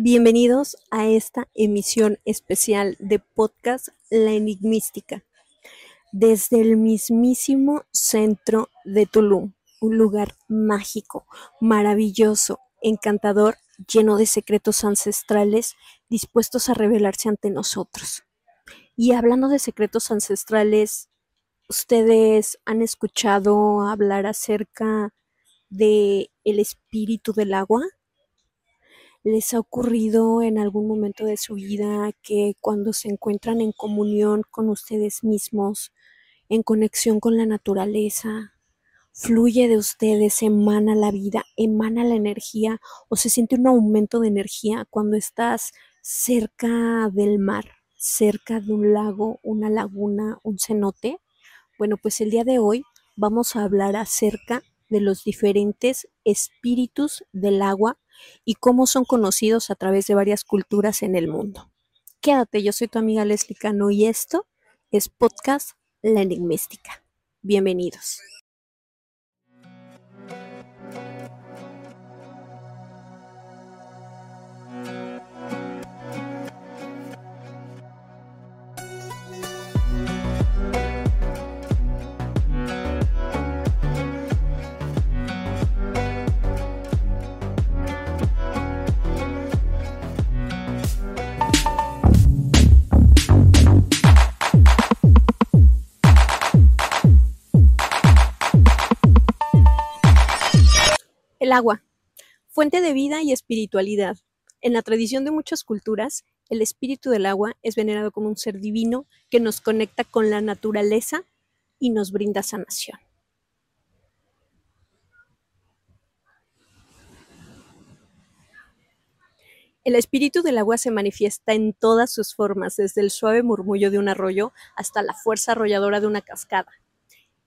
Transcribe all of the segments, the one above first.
Bienvenidos a esta emisión especial de podcast La Enigmística, desde el mismísimo centro de Tulum, un lugar mágico, maravilloso, encantador, lleno de secretos ancestrales dispuestos a revelarse ante nosotros. Y hablando de secretos ancestrales, ¿ustedes han escuchado hablar acerca de el espíritu del agua? ¿Les ha ocurrido en algún momento de su vida que cuando se encuentran en comunión con ustedes mismos, en conexión con la naturaleza, fluye de ustedes, emana la vida, emana la energía o se siente un aumento de energía cuando estás cerca del mar, cerca de un lago, una laguna, un cenote? Bueno, pues el día de hoy vamos a hablar acerca de los diferentes espíritus del agua y cómo son conocidos a través de varias culturas en el mundo. Quédate, yo soy tu amiga Leslie Cano y esto es Podcast La Enigmística. Bienvenidos. El agua, fuente de vida y espiritualidad. En la tradición de muchas culturas, el espíritu del agua es venerado como un ser divino que nos conecta con la naturaleza y nos brinda sanación. El espíritu del agua se manifiesta en todas sus formas, desde el suave murmullo de un arroyo hasta la fuerza arrolladora de una cascada.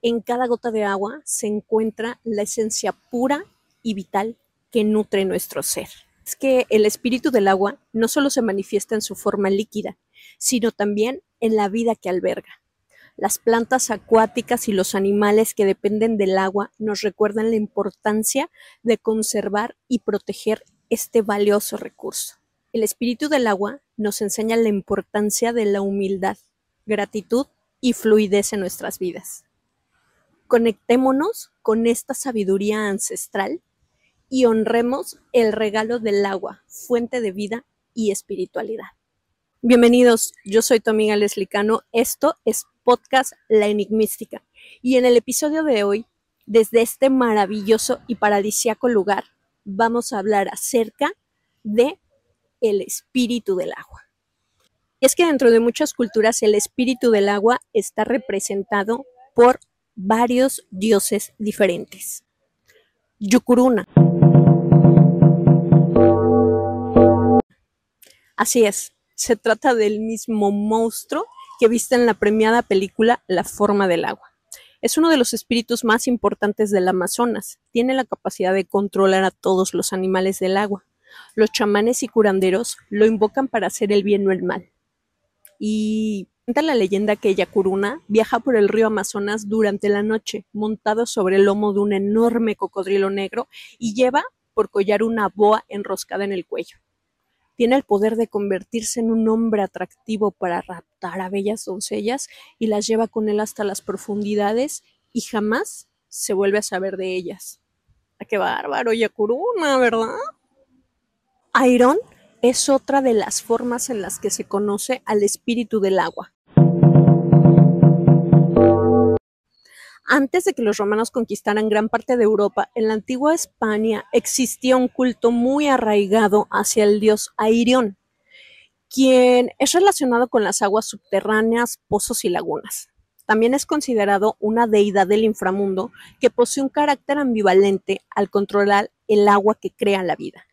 En cada gota de agua se encuentra la esencia pura y vital que nutre nuestro ser. Es que el espíritu del agua no solo se manifiesta en su forma líquida, sino también en la vida que alberga. Las plantas acuáticas y los animales que dependen del agua nos recuerdan la importancia de conservar y proteger este valioso recurso. El espíritu del agua nos enseña la importancia de la humildad, gratitud y fluidez en nuestras vidas. Conectémonos con esta sabiduría ancestral y honremos el regalo del agua, fuente de vida y espiritualidad. Bienvenidos, yo soy tu amiga esto es Podcast La Enigmística y en el episodio de hoy, desde este maravilloso y paradisiaco lugar, vamos a hablar acerca de el espíritu del agua. Y es que dentro de muchas culturas el espíritu del agua está representado por varios dioses diferentes. Yukuruna, Así es, se trata del mismo monstruo que viste en la premiada película La forma del agua. Es uno de los espíritus más importantes del Amazonas. Tiene la capacidad de controlar a todos los animales del agua. Los chamanes y curanderos lo invocan para hacer el bien o el mal. Y cuenta la leyenda que Yacuruna viaja por el río Amazonas durante la noche, montado sobre el lomo de un enorme cocodrilo negro y lleva por collar una boa enroscada en el cuello. Tiene el poder de convertirse en un hombre atractivo para raptar a bellas doncellas y las lleva con él hasta las profundidades y jamás se vuelve a saber de ellas. ¡Ah, ¡Qué bárbaro, Yakuruna, ¿verdad? Iron es otra de las formas en las que se conoce al espíritu del agua. Antes de que los romanos conquistaran gran parte de Europa, en la antigua España existía un culto muy arraigado hacia el dios Airión, quien es relacionado con las aguas subterráneas, pozos y lagunas. También es considerado una deidad del inframundo que posee un carácter ambivalente al controlar el agua que crea la vida.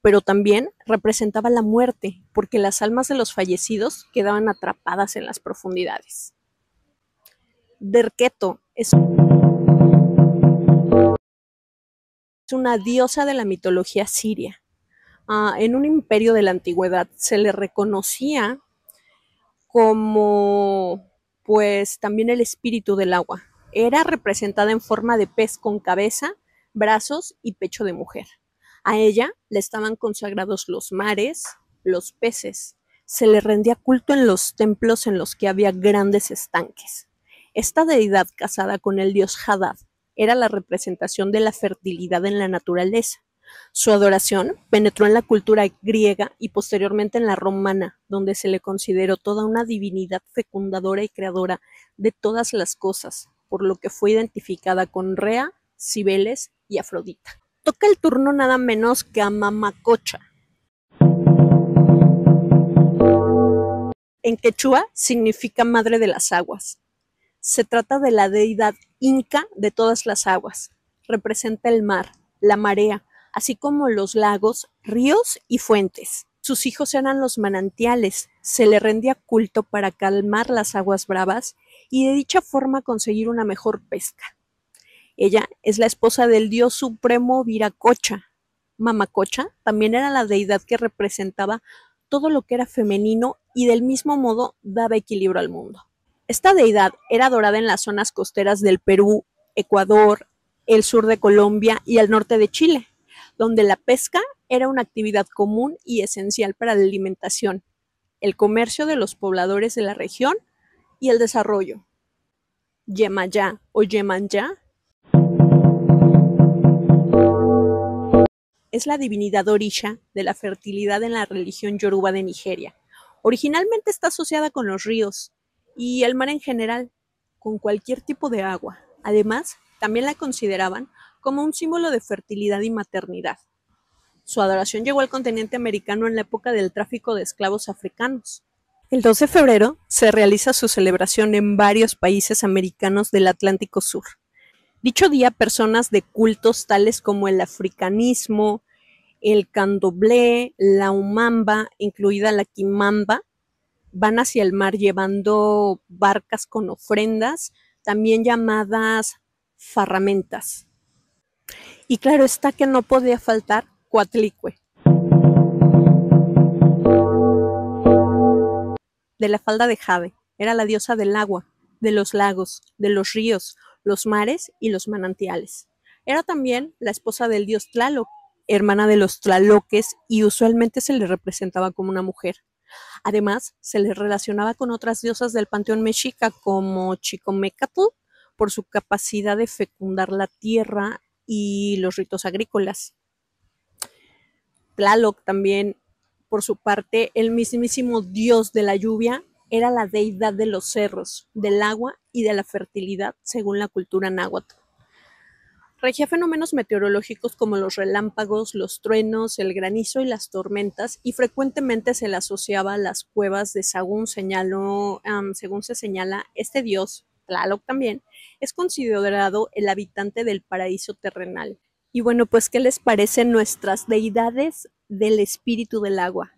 Pero también representaba la muerte, porque las almas de los fallecidos quedaban atrapadas en las profundidades. Derketo es una diosa de la mitología siria. Ah, en un imperio de la antigüedad se le reconocía como pues también el espíritu del agua. Era representada en forma de pez con cabeza, brazos y pecho de mujer. A ella le estaban consagrados los mares, los peces. Se le rendía culto en los templos en los que había grandes estanques. Esta deidad casada con el dios Hadad era la representación de la fertilidad en la naturaleza. Su adoración penetró en la cultura griega y posteriormente en la romana, donde se le consideró toda una divinidad fecundadora y creadora de todas las cosas, por lo que fue identificada con Rea, Cibeles y Afrodita toca el turno nada menos que a Mamacocha. En quechua significa madre de las aguas. Se trata de la deidad inca de todas las aguas. Representa el mar, la marea, así como los lagos, ríos y fuentes. Sus hijos eran los manantiales. Se le rendía culto para calmar las aguas bravas y de dicha forma conseguir una mejor pesca. Ella es la esposa del dios supremo Viracocha. Mamacocha también era la deidad que representaba todo lo que era femenino y del mismo modo daba equilibrio al mundo. Esta deidad era adorada en las zonas costeras del Perú, Ecuador, el sur de Colombia y el norte de Chile, donde la pesca era una actividad común y esencial para la alimentación, el comercio de los pobladores de la región y el desarrollo. Yemayá o Yemanyá es la divinidad orisha de la fertilidad en la religión yoruba de Nigeria. Originalmente está asociada con los ríos y el mar en general, con cualquier tipo de agua. Además, también la consideraban como un símbolo de fertilidad y maternidad. Su adoración llegó al continente americano en la época del tráfico de esclavos africanos. El 2 de febrero se realiza su celebración en varios países americanos del Atlántico Sur. Dicho día, personas de cultos tales como el africanismo, el candomblé, la umamba, incluida la quimamba, van hacia el mar llevando barcas con ofrendas, también llamadas farramentas. Y claro está que no podía faltar Cuatlicue. De la falda de Jade, era la diosa del agua, de los lagos, de los ríos, los mares y los manantiales. Era también la esposa del dios Tlaloc, hermana de los Tlaloques, y usualmente se le representaba como una mujer. Además, se le relacionaba con otras diosas del panteón mexica como Chicomecatl por su capacidad de fecundar la tierra y los ritos agrícolas. Tlaloc también, por su parte, el mismísimo dios de la lluvia, era la deidad de los cerros, del agua y de la fertilidad, según la cultura náhuatl. Regía fenómenos meteorológicos como los relámpagos, los truenos, el granizo y las tormentas, y frecuentemente se le asociaba a las cuevas de Sagún, señaló, según se señala, este dios, Tlaloc también, es considerado el habitante del paraíso terrenal. Y bueno, pues, ¿qué les parecen nuestras deidades del espíritu del agua?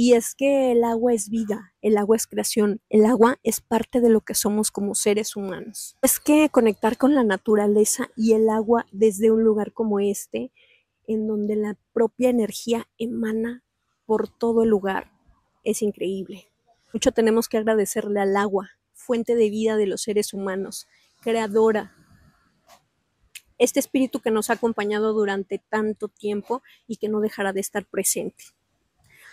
Y es que el agua es vida, el agua es creación, el agua es parte de lo que somos como seres humanos. Es que conectar con la naturaleza y el agua desde un lugar como este, en donde la propia energía emana por todo el lugar, es increíble. Mucho tenemos que agradecerle al agua, fuente de vida de los seres humanos, creadora, este espíritu que nos ha acompañado durante tanto tiempo y que no dejará de estar presente.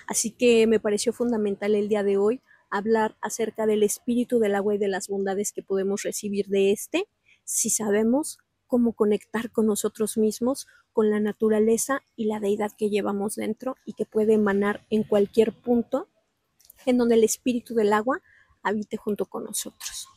Así que me pareció fundamental el día de hoy hablar acerca del espíritu del agua y de las bondades que podemos recibir de este si sabemos cómo conectar con nosotros mismos, con la naturaleza y la deidad que llevamos dentro y que puede emanar en cualquier punto en donde el espíritu del agua habite junto con nosotros.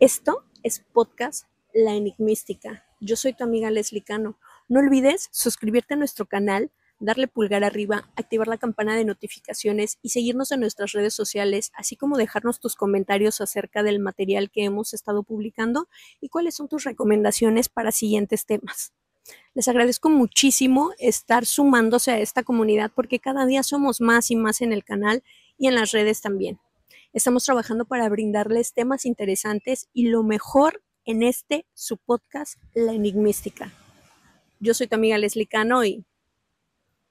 Esto es podcast La Enigmística. Yo soy tu amiga Leslie Cano. No olvides suscribirte a nuestro canal darle pulgar arriba, activar la campana de notificaciones y seguirnos en nuestras redes sociales, así como dejarnos tus comentarios acerca del material que hemos estado publicando y cuáles son tus recomendaciones para siguientes temas. Les agradezco muchísimo estar sumándose a esta comunidad porque cada día somos más y más en el canal y en las redes también. Estamos trabajando para brindarles temas interesantes y lo mejor en este, su podcast, La Enigmística. Yo soy tu amiga Leslie Cano y